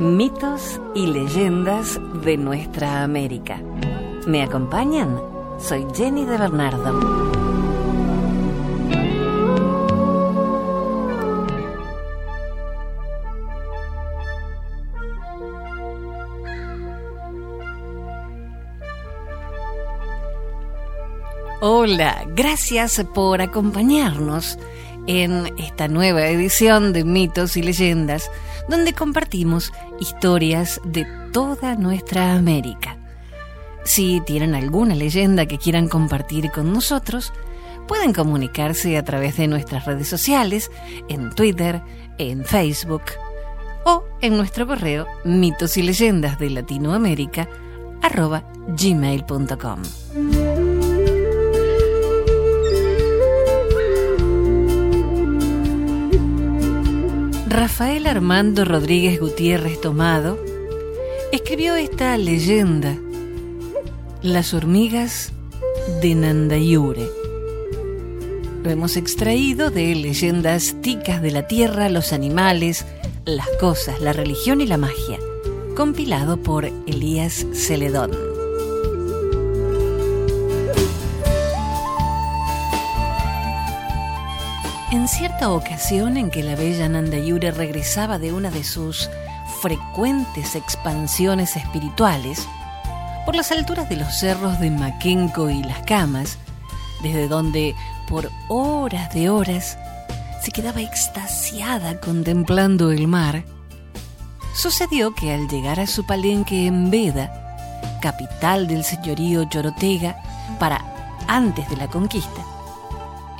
Mitos y leyendas de nuestra América. ¿Me acompañan? Soy Jenny de Bernardo. Hola, gracias por acompañarnos en esta nueva edición de Mitos y Leyendas, donde compartimos historias de toda nuestra América. Si tienen alguna leyenda que quieran compartir con nosotros, pueden comunicarse a través de nuestras redes sociales, en Twitter, en Facebook o en nuestro correo mitos y leyendas de Latinoamérica gmail.com. Rafael Armando Rodríguez Gutiérrez Tomado escribió esta leyenda, Las hormigas de Nandayure. Lo hemos extraído de leyendas ticas de la tierra, los animales, las cosas, la religión y la magia, compilado por Elías Celedón. Cierta ocasión en que la bella Nandayure regresaba de una de sus frecuentes expansiones espirituales, por las alturas de los cerros de Maquenco y Las Camas, desde donde por horas de horas se quedaba extasiada contemplando el mar, sucedió que al llegar a su palenque en Veda, capital del señorío Chorotega, para antes de la conquista,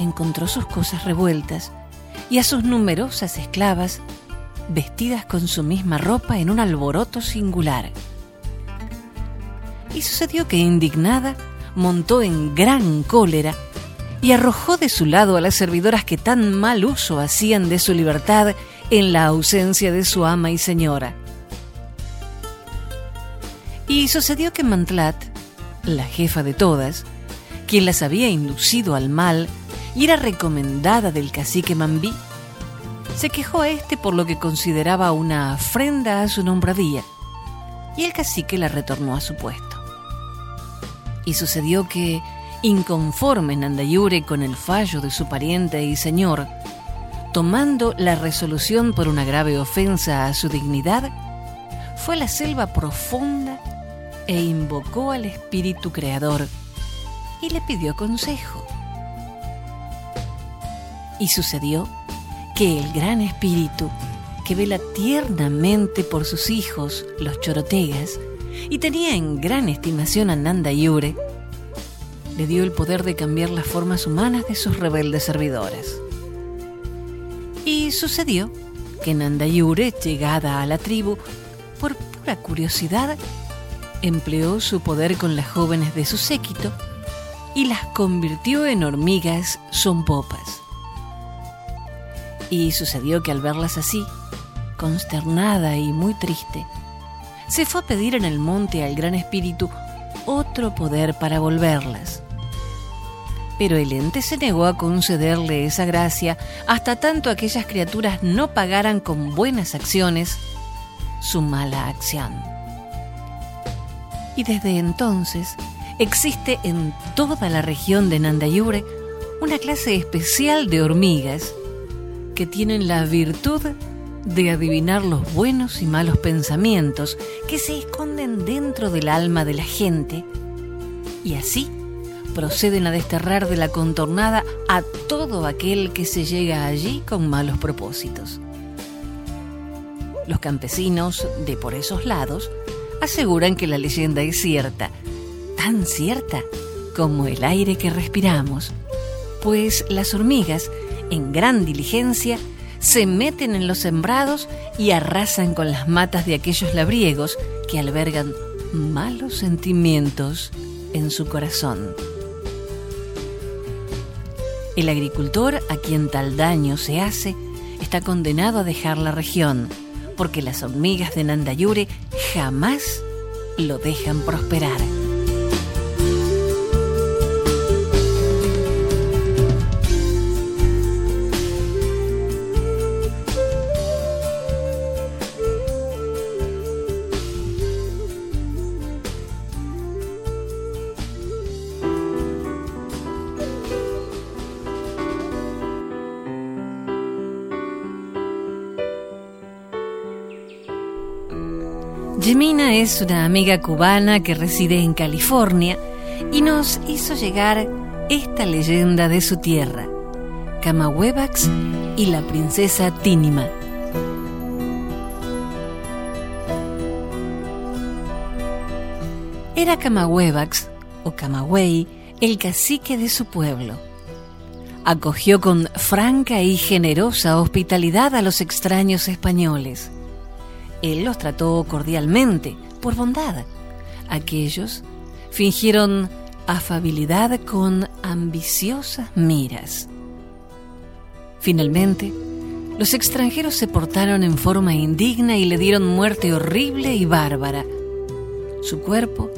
encontró sus cosas revueltas y a sus numerosas esclavas vestidas con su misma ropa en un alboroto singular. Y sucedió que indignada montó en gran cólera y arrojó de su lado a las servidoras que tan mal uso hacían de su libertad en la ausencia de su ama y señora. Y sucedió que Mantlat, la jefa de todas, quien las había inducido al mal y era recomendada del cacique Mambí, se quejó a este por lo que consideraba una afrenda a su nombradía, y el cacique la retornó a su puesto. Y sucedió que, inconforme Nandayure con el fallo de su pariente y señor, tomando la resolución por una grave ofensa a su dignidad, fue a la selva profunda e invocó al espíritu creador y le pidió consejo. Y sucedió que el gran espíritu, que vela tiernamente por sus hijos, los chorotegas, y tenía en gran estimación a Nanda Yure, le dio el poder de cambiar las formas humanas de sus rebeldes servidores. Y sucedió que Nanda Yure, llegada a la tribu, por pura curiosidad, empleó su poder con las jóvenes de su séquito y las convirtió en hormigas son popas. Y sucedió que al verlas así, consternada y muy triste, se fue a pedir en el monte al Gran Espíritu otro poder para volverlas. Pero el ente se negó a concederle esa gracia hasta tanto aquellas criaturas no pagaran con buenas acciones su mala acción. Y desde entonces existe en toda la región de Nandayure una clase especial de hormigas que tienen la virtud de adivinar los buenos y malos pensamientos que se esconden dentro del alma de la gente y así proceden a desterrar de la contornada a todo aquel que se llega allí con malos propósitos. Los campesinos de por esos lados aseguran que la leyenda es cierta, tan cierta como el aire que respiramos, pues las hormigas en gran diligencia, se meten en los sembrados y arrasan con las matas de aquellos labriegos que albergan malos sentimientos en su corazón. El agricultor a quien tal daño se hace está condenado a dejar la región, porque las hormigas de Nandayure jamás lo dejan prosperar. Es una amiga cubana que reside en California y nos hizo llegar esta leyenda de su tierra, Camahuevax y la princesa Tínima. Era Camahuevax, o Camagüey, el cacique de su pueblo. Acogió con franca y generosa hospitalidad a los extraños españoles. Él los trató cordialmente, por bondad. Aquellos fingieron afabilidad con ambiciosas miras. Finalmente, los extranjeros se portaron en forma indigna y le dieron muerte horrible y bárbara. Su cuerpo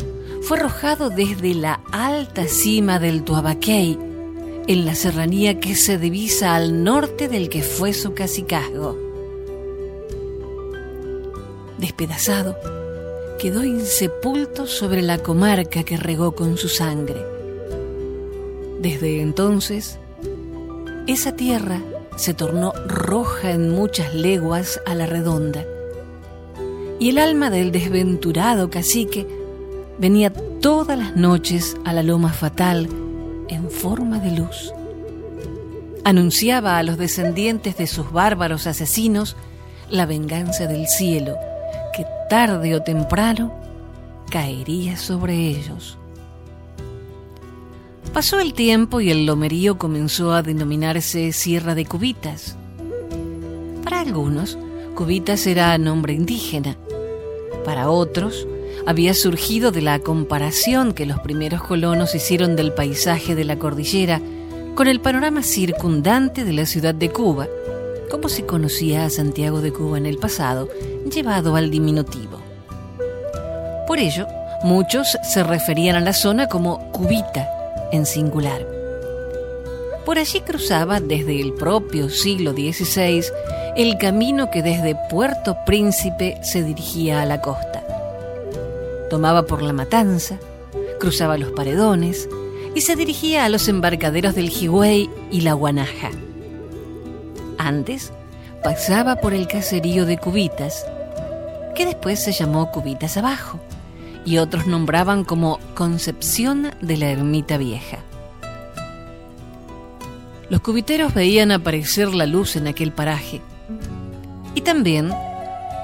fue arrojado desde la alta cima del Tuabaquey, en la serranía que se divisa al norte del que fue su cacicazgo. Despedazado, quedó insepulto sobre la comarca que regó con su sangre. Desde entonces, esa tierra se tornó roja en muchas leguas a la redonda, y el alma del desventurado cacique venía todas las noches a la loma fatal en forma de luz. Anunciaba a los descendientes de sus bárbaros asesinos la venganza del cielo, tarde o temprano caería sobre ellos. Pasó el tiempo y el lomerío comenzó a denominarse Sierra de Cubitas. Para algunos, Cubitas era nombre indígena. Para otros, había surgido de la comparación que los primeros colonos hicieron del paisaje de la cordillera con el panorama circundante de la ciudad de Cuba, como se conocía a Santiago de Cuba en el pasado, llevado al diminutivo. Por ello, muchos se referían a la zona como Cubita, en singular. Por allí cruzaba desde el propio siglo XVI el camino que desde Puerto Príncipe se dirigía a la costa tomaba por la matanza, cruzaba los paredones y se dirigía a los embarcaderos del Higüey y la Guanaja. Antes pasaba por el caserío de Cubitas, que después se llamó Cubitas Abajo, y otros nombraban como Concepción de la Ermita Vieja. Los cubiteros veían aparecer la luz en aquel paraje, y también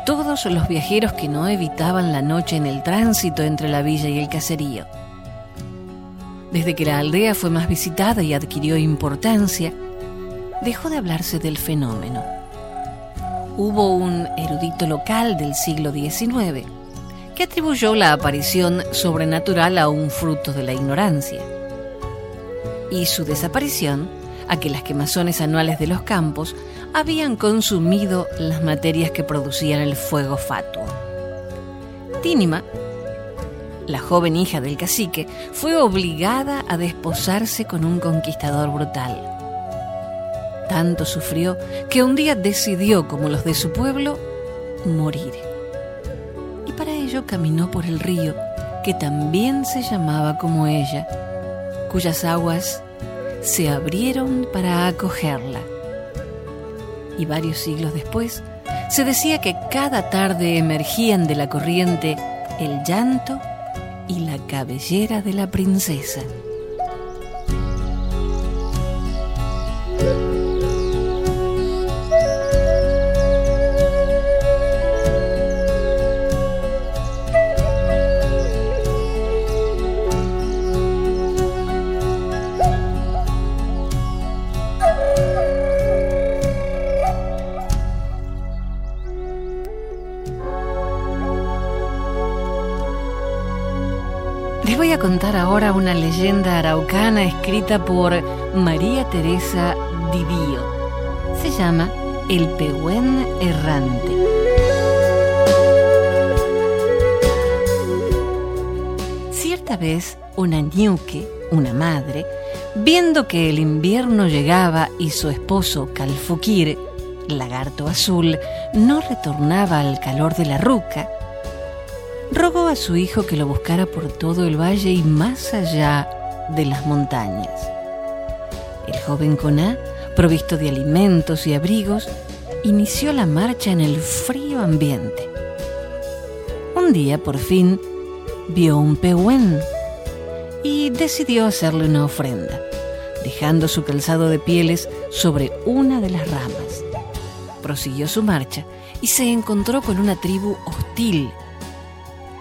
todos los viajeros que no evitaban la noche en el tránsito entre la villa y el caserío. Desde que la aldea fue más visitada y adquirió importancia, dejó de hablarse del fenómeno. Hubo un erudito local del siglo XIX que atribuyó la aparición sobrenatural a un fruto de la ignorancia. Y su desaparición a que las quemazones anuales de los campos habían consumido las materias que producían el fuego fatuo. Tínima, la joven hija del cacique, fue obligada a desposarse con un conquistador brutal. Tanto sufrió que un día decidió, como los de su pueblo, morir. Y para ello caminó por el río, que también se llamaba como ella, cuyas aguas se abrieron para acogerla. Y varios siglos después, se decía que cada tarde emergían de la corriente el llanto y la cabellera de la princesa. Una leyenda araucana escrita por María Teresa Divío. Se llama El Pehuen Errante. Cierta vez, una ñuque, una madre, viendo que el invierno llegaba y su esposo Calfuquir, lagarto azul, no retornaba al calor de la ruca, rogó a su hijo que lo buscara por todo el valle y más allá de las montañas. El joven Coná, provisto de alimentos y abrigos, inició la marcha en el frío ambiente. Un día, por fin, vio un pehuen y decidió hacerle una ofrenda, dejando su calzado de pieles sobre una de las ramas. Prosiguió su marcha y se encontró con una tribu hostil.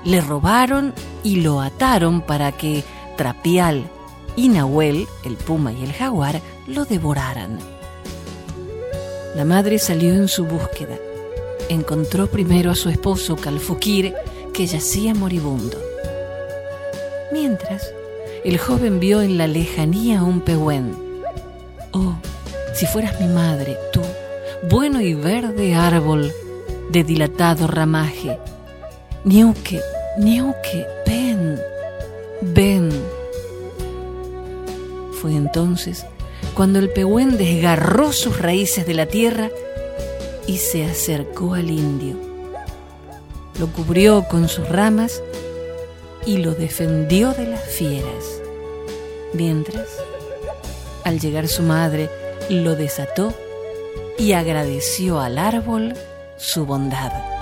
Le robaron y lo ataron para que Trapial y Nahuel, el puma y el jaguar, lo devoraran. La madre salió en su búsqueda. Encontró primero a su esposo Calfuquir, que yacía moribundo. Mientras, el joven vio en la lejanía un pehuen. Oh, si fueras mi madre, tú, bueno y verde árbol de dilatado ramaje. Niuque, Niuque, ven, ven. Fue entonces cuando el pehuen desgarró sus raíces de la tierra y se acercó al indio. Lo cubrió con sus ramas y lo defendió de las fieras. Mientras, al llegar su madre, lo desató y agradeció al árbol su bondad.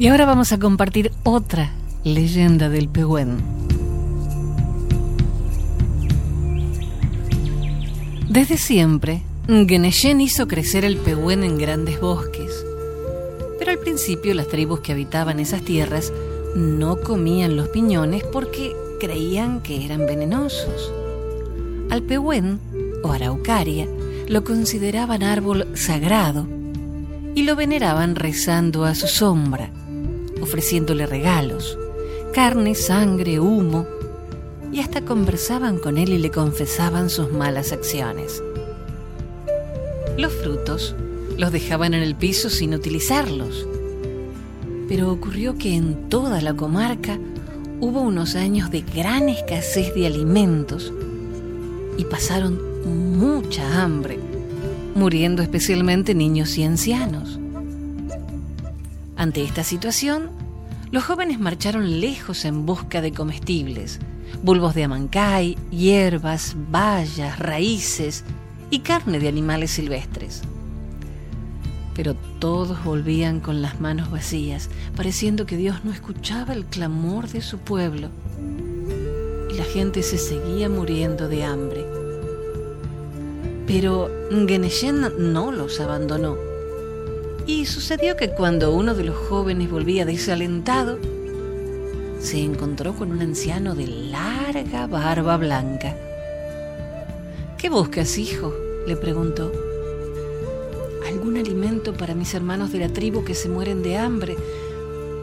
Y ahora vamos a compartir otra leyenda del pehuen. Desde siempre, Geneshen hizo crecer el pehuen en grandes bosques. Pero al principio las tribus que habitaban esas tierras no comían los piñones porque creían que eran venenosos. Al pehuen, o araucaria, lo consideraban árbol sagrado y lo veneraban rezando a su sombra ofreciéndole regalos, carne, sangre, humo, y hasta conversaban con él y le confesaban sus malas acciones. Los frutos los dejaban en el piso sin utilizarlos. Pero ocurrió que en toda la comarca hubo unos años de gran escasez de alimentos y pasaron mucha hambre, muriendo especialmente niños y ancianos. Ante esta situación, los jóvenes marcharon lejos en busca de comestibles, bulbos de amancay, hierbas, bayas, raíces y carne de animales silvestres. Pero todos volvían con las manos vacías, pareciendo que Dios no escuchaba el clamor de su pueblo. Y la gente se seguía muriendo de hambre. Pero Geneshen no los abandonó y sucedió que cuando uno de los jóvenes volvía desalentado, se encontró con un anciano de larga barba blanca. ¿Qué buscas, hijo? le preguntó. Algún alimento para mis hermanos de la tribu que se mueren de hambre,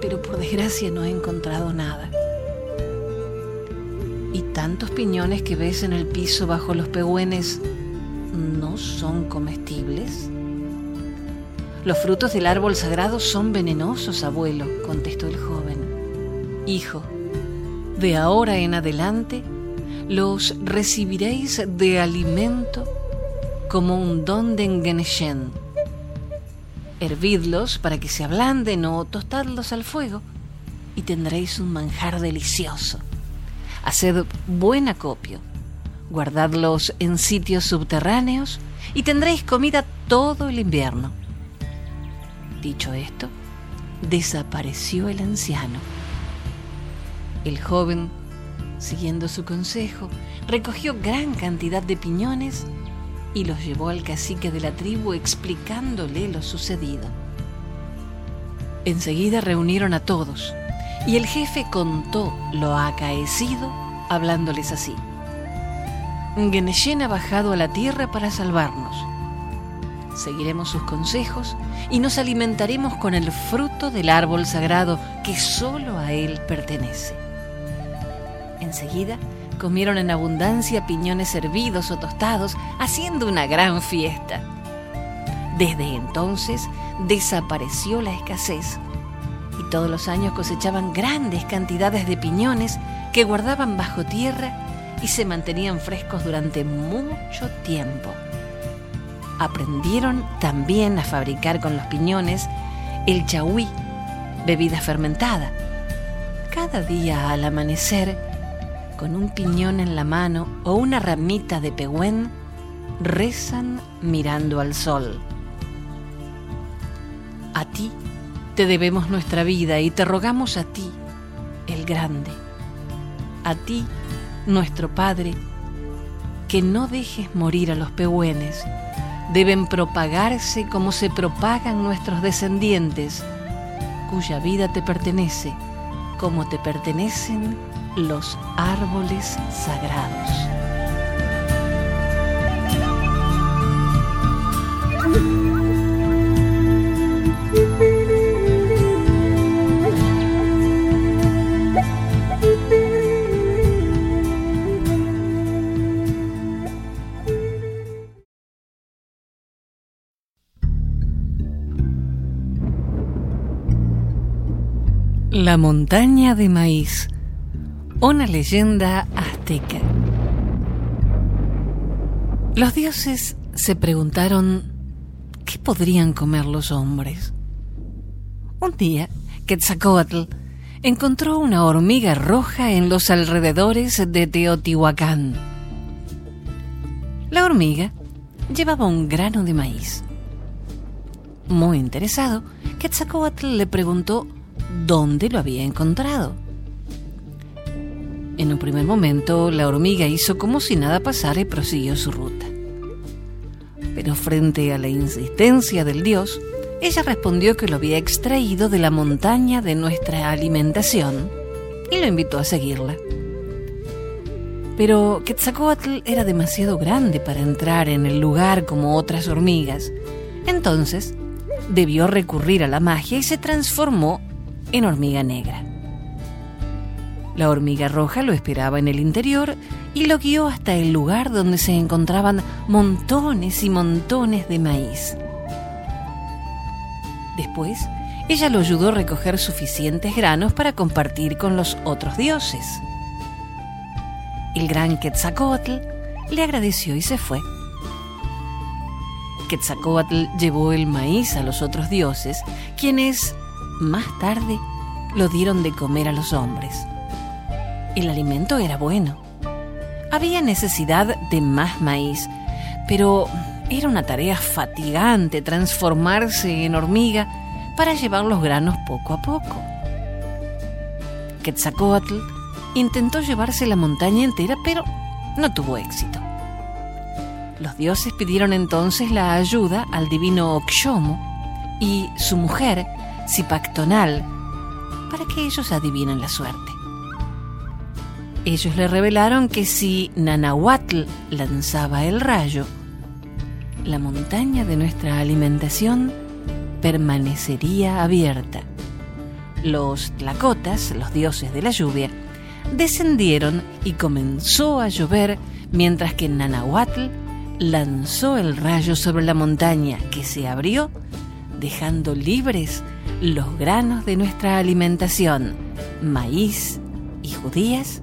pero por desgracia no he encontrado nada. ¿Y tantos piñones que ves en el piso bajo los pehúenes no son comestibles? Los frutos del árbol sagrado son venenosos, abuelo, contestó el joven. Hijo, de ahora en adelante los recibiréis de alimento como un don de Engeneshen. Hervidlos para que se ablanden o tostadlos al fuego y tendréis un manjar delicioso. Haced buen acopio, guardadlos en sitios subterráneos y tendréis comida todo el invierno. Dicho esto, desapareció el anciano. El joven, siguiendo su consejo, recogió gran cantidad de piñones y los llevó al cacique de la tribu explicándole lo sucedido. Enseguida reunieron a todos y el jefe contó lo acaecido hablándoles así. Geneshen ha bajado a la tierra para salvarnos seguiremos sus consejos y nos alimentaremos con el fruto del árbol sagrado que solo a él pertenece. Enseguida comieron en abundancia piñones hervidos o tostados, haciendo una gran fiesta. Desde entonces desapareció la escasez y todos los años cosechaban grandes cantidades de piñones que guardaban bajo tierra y se mantenían frescos durante mucho tiempo. Aprendieron también a fabricar con los piñones el chagüí, bebida fermentada. Cada día al amanecer, con un piñón en la mano o una ramita de pehuen, rezan mirando al sol. A ti te debemos nuestra vida y te rogamos a ti, el grande, a ti, nuestro Padre, que no dejes morir a los pehuenes. Deben propagarse como se propagan nuestros descendientes, cuya vida te pertenece, como te pertenecen los árboles sagrados. La montaña de maíz, una leyenda azteca. Los dioses se preguntaron qué podrían comer los hombres. Un día, Quetzalcoatl encontró una hormiga roja en los alrededores de Teotihuacán. La hormiga llevaba un grano de maíz. Muy interesado, Quetzalcoatl le preguntó dónde lo había encontrado. En un primer momento, la hormiga hizo como si nada pasara y prosiguió su ruta. Pero frente a la insistencia del dios, ella respondió que lo había extraído de la montaña de nuestra alimentación y lo invitó a seguirla. Pero Quetzalcoatl era demasiado grande para entrar en el lugar como otras hormigas. Entonces, debió recurrir a la magia y se transformó en hormiga negra. La hormiga roja lo esperaba en el interior y lo guió hasta el lugar donde se encontraban montones y montones de maíz. Después, ella lo ayudó a recoger suficientes granos para compartir con los otros dioses. El gran Quetzalcoatl le agradeció y se fue. Quetzalcoatl llevó el maíz a los otros dioses, quienes más tarde lo dieron de comer a los hombres. El alimento era bueno. Había necesidad de más maíz, pero era una tarea fatigante transformarse en hormiga para llevar los granos poco a poco. Quetzalcoatl intentó llevarse la montaña entera, pero no tuvo éxito. Los dioses pidieron entonces la ayuda al divino Oxomo y su mujer, Zipactonal para que ellos adivinen la suerte. Ellos le revelaron que si Nanahuatl lanzaba el rayo, la montaña de nuestra alimentación permanecería abierta. Los tlacotas, los dioses de la lluvia, descendieron y comenzó a llover mientras que Nanahuatl lanzó el rayo sobre la montaña que se abrió, dejando libres los granos de nuestra alimentación, maíz y judías,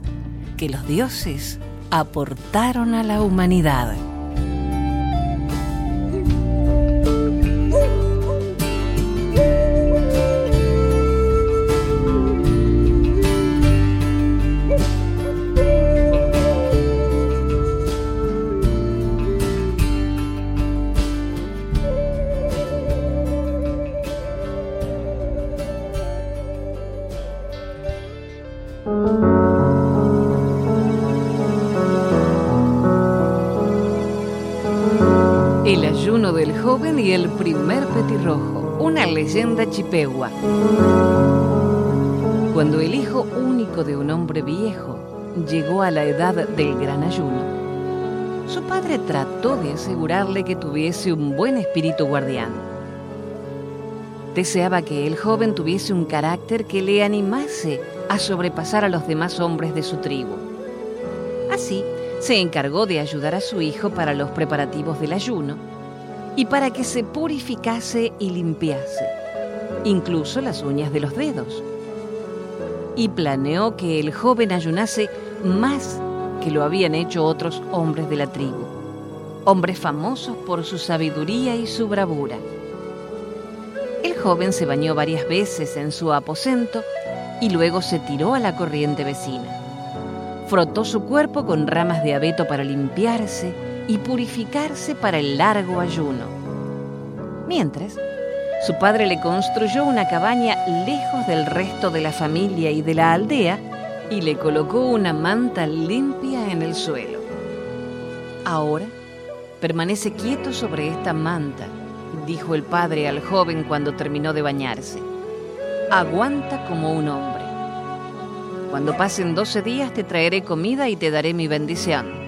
que los dioses aportaron a la humanidad. Joven y el primer petirrojo, una leyenda chipegua. Cuando el hijo único de un hombre viejo llegó a la edad del gran ayuno, su padre trató de asegurarle que tuviese un buen espíritu guardián. Deseaba que el joven tuviese un carácter que le animase a sobrepasar a los demás hombres de su tribu. Así, se encargó de ayudar a su hijo para los preparativos del ayuno y para que se purificase y limpiase, incluso las uñas de los dedos. Y planeó que el joven ayunase más que lo habían hecho otros hombres de la tribu, hombres famosos por su sabiduría y su bravura. El joven se bañó varias veces en su aposento y luego se tiró a la corriente vecina. Frotó su cuerpo con ramas de abeto para limpiarse y purificarse para el largo ayuno. Mientras, su padre le construyó una cabaña lejos del resto de la familia y de la aldea y le colocó una manta limpia en el suelo. Ahora, permanece quieto sobre esta manta, dijo el padre al joven cuando terminó de bañarse. Aguanta como un hombre. Cuando pasen doce días te traeré comida y te daré mi bendición.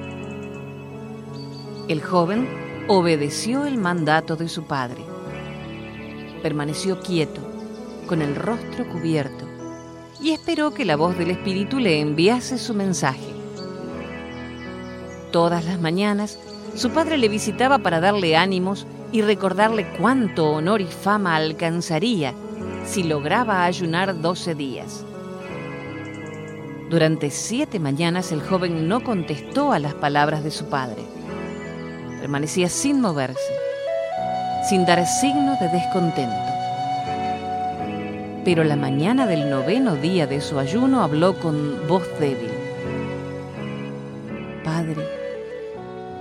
El joven obedeció el mandato de su padre permaneció quieto, con el rostro cubierto, y esperó que la voz del Espíritu le enviase su mensaje. Todas las mañanas, su padre le visitaba para darle ánimos y recordarle cuánto honor y fama alcanzaría si lograba ayunar doce días. Durante siete mañanas el joven no contestó a las palabras de su padre. Permanecía sin moverse sin dar signo de descontento. Pero la mañana del noveno día de su ayuno habló con voz débil. Padre,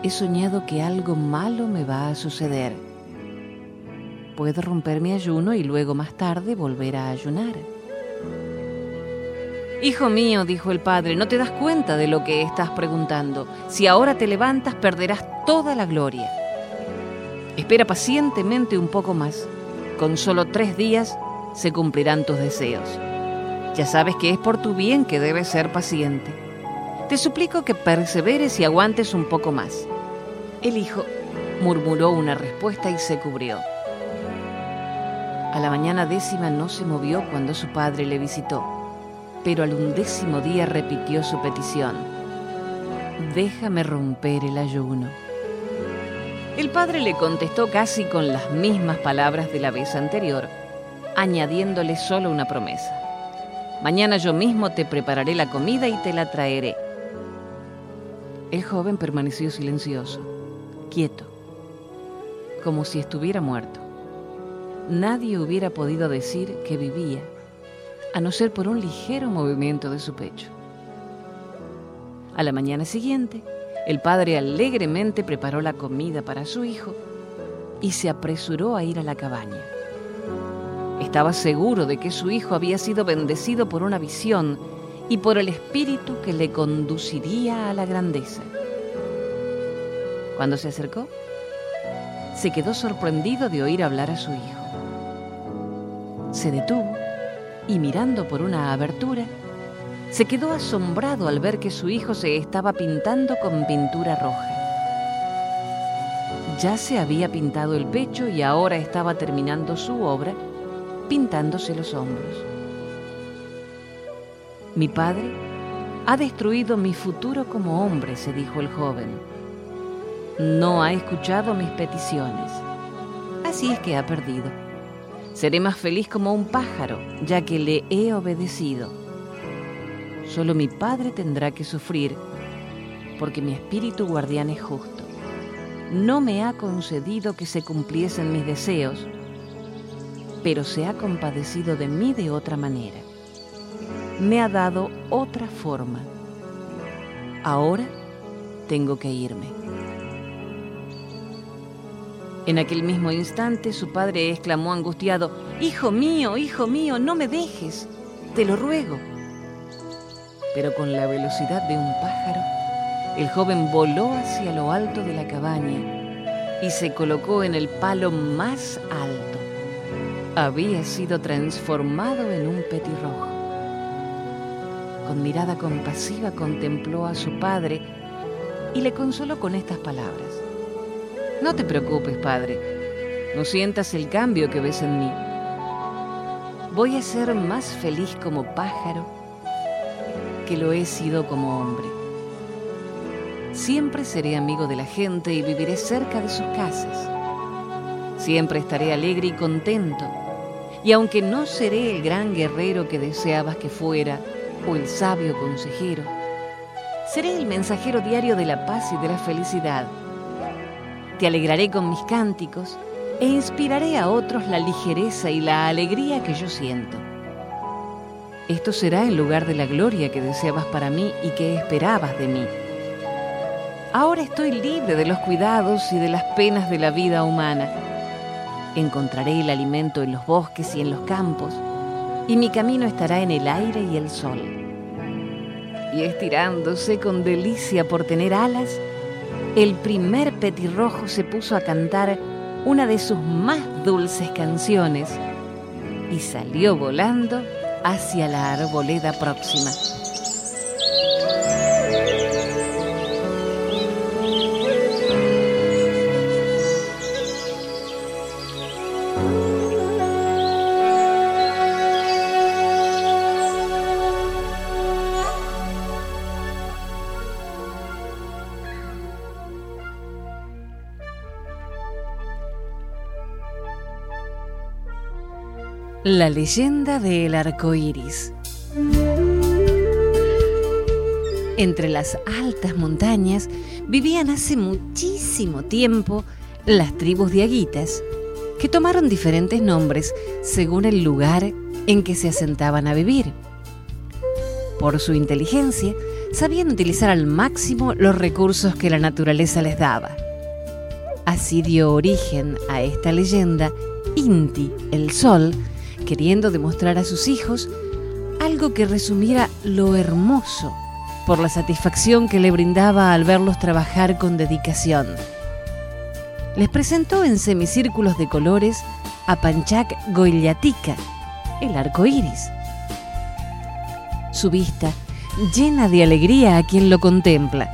he soñado que algo malo me va a suceder. Puedo romper mi ayuno y luego más tarde volver a ayunar. Hijo mío, dijo el padre, no te das cuenta de lo que estás preguntando. Si ahora te levantas, perderás toda la gloria. Espera pacientemente un poco más. Con solo tres días se cumplirán tus deseos. Ya sabes que es por tu bien que debes ser paciente. Te suplico que perseveres y aguantes un poco más. El hijo murmuró una respuesta y se cubrió. A la mañana décima no se movió cuando su padre le visitó, pero al undécimo día repitió su petición. Déjame romper el ayuno. El padre le contestó casi con las mismas palabras de la vez anterior, añadiéndole solo una promesa. Mañana yo mismo te prepararé la comida y te la traeré. El joven permaneció silencioso, quieto, como si estuviera muerto. Nadie hubiera podido decir que vivía, a no ser por un ligero movimiento de su pecho. A la mañana siguiente, el padre alegremente preparó la comida para su hijo y se apresuró a ir a la cabaña. Estaba seguro de que su hijo había sido bendecido por una visión y por el espíritu que le conduciría a la grandeza. Cuando se acercó, se quedó sorprendido de oír hablar a su hijo. Se detuvo y mirando por una abertura, se quedó asombrado al ver que su hijo se estaba pintando con pintura roja. Ya se había pintado el pecho y ahora estaba terminando su obra pintándose los hombros. Mi padre ha destruido mi futuro como hombre, se dijo el joven. No ha escuchado mis peticiones. Así es que ha perdido. Seré más feliz como un pájaro, ya que le he obedecido. Solo mi Padre tendrá que sufrir, porque mi espíritu guardián es justo. No me ha concedido que se cumpliesen mis deseos, pero se ha compadecido de mí de otra manera. Me ha dado otra forma. Ahora tengo que irme. En aquel mismo instante su padre exclamó angustiado, Hijo mío, hijo mío, no me dejes, te lo ruego pero con la velocidad de un pájaro, el joven voló hacia lo alto de la cabaña y se colocó en el palo más alto. Había sido transformado en un petirrojo. Con mirada compasiva contempló a su padre y le consoló con estas palabras. No te preocupes, padre. No sientas el cambio que ves en mí. Voy a ser más feliz como pájaro que lo he sido como hombre. Siempre seré amigo de la gente y viviré cerca de sus casas. Siempre estaré alegre y contento. Y aunque no seré el gran guerrero que deseabas que fuera o el sabio consejero, Seré el mensajero diario de la paz y de la felicidad. Te alegraré con mis cánticos e inspiraré a otros la ligereza y la alegría que yo siento. Esto será en lugar de la gloria que deseabas para mí y que esperabas de mí. Ahora estoy libre de los cuidados y de las penas de la vida humana. Encontraré el alimento en los bosques y en los campos, y mi camino estará en el aire y el sol. Y estirándose con delicia por tener alas, el primer petirrojo se puso a cantar una de sus más dulces canciones y salió volando hacia la arboleda próxima. La leyenda del arco iris. Entre las altas montañas vivían hace muchísimo tiempo las tribus de aguitas, que tomaron diferentes nombres según el lugar en que se asentaban a vivir. Por su inteligencia, sabían utilizar al máximo los recursos que la naturaleza les daba. Así dio origen a esta leyenda Inti, el sol, queriendo demostrar a sus hijos algo que resumiera lo hermoso por la satisfacción que le brindaba al verlos trabajar con dedicación. Les presentó en semicírculos de colores a Panchak Goyatika, el arco iris. Su vista llena de alegría a quien lo contempla.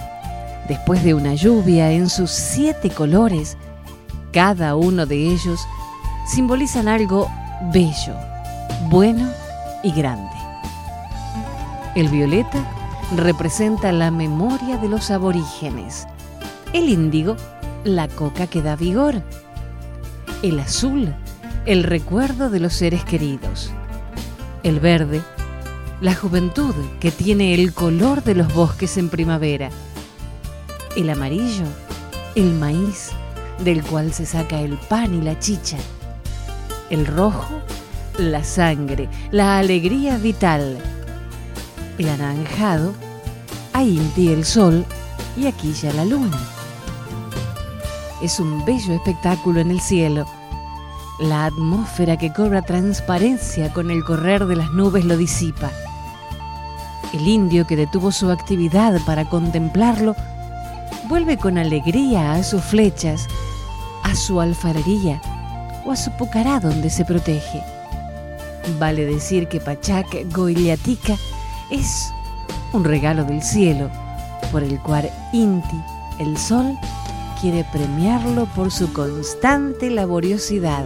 Después de una lluvia en sus siete colores, cada uno de ellos simbolizan algo bello, bueno y grande. El violeta representa la memoria de los aborígenes. El índigo, la coca que da vigor. El azul, el recuerdo de los seres queridos. El verde, la juventud que tiene el color de los bosques en primavera. El amarillo, el maíz, del cual se saca el pan y la chicha el rojo, la sangre, la alegría vital. El anaranjado, ahí el sol y aquí ya la luna. Es un bello espectáculo en el cielo. La atmósfera que cobra transparencia con el correr de las nubes lo disipa. El indio que detuvo su actividad para contemplarlo vuelve con alegría a sus flechas, a su alfarería o a su pucará donde se protege. Vale decir que Pachak Goiliatica es un regalo del cielo por el cual Inti, el sol, quiere premiarlo por su constante laboriosidad.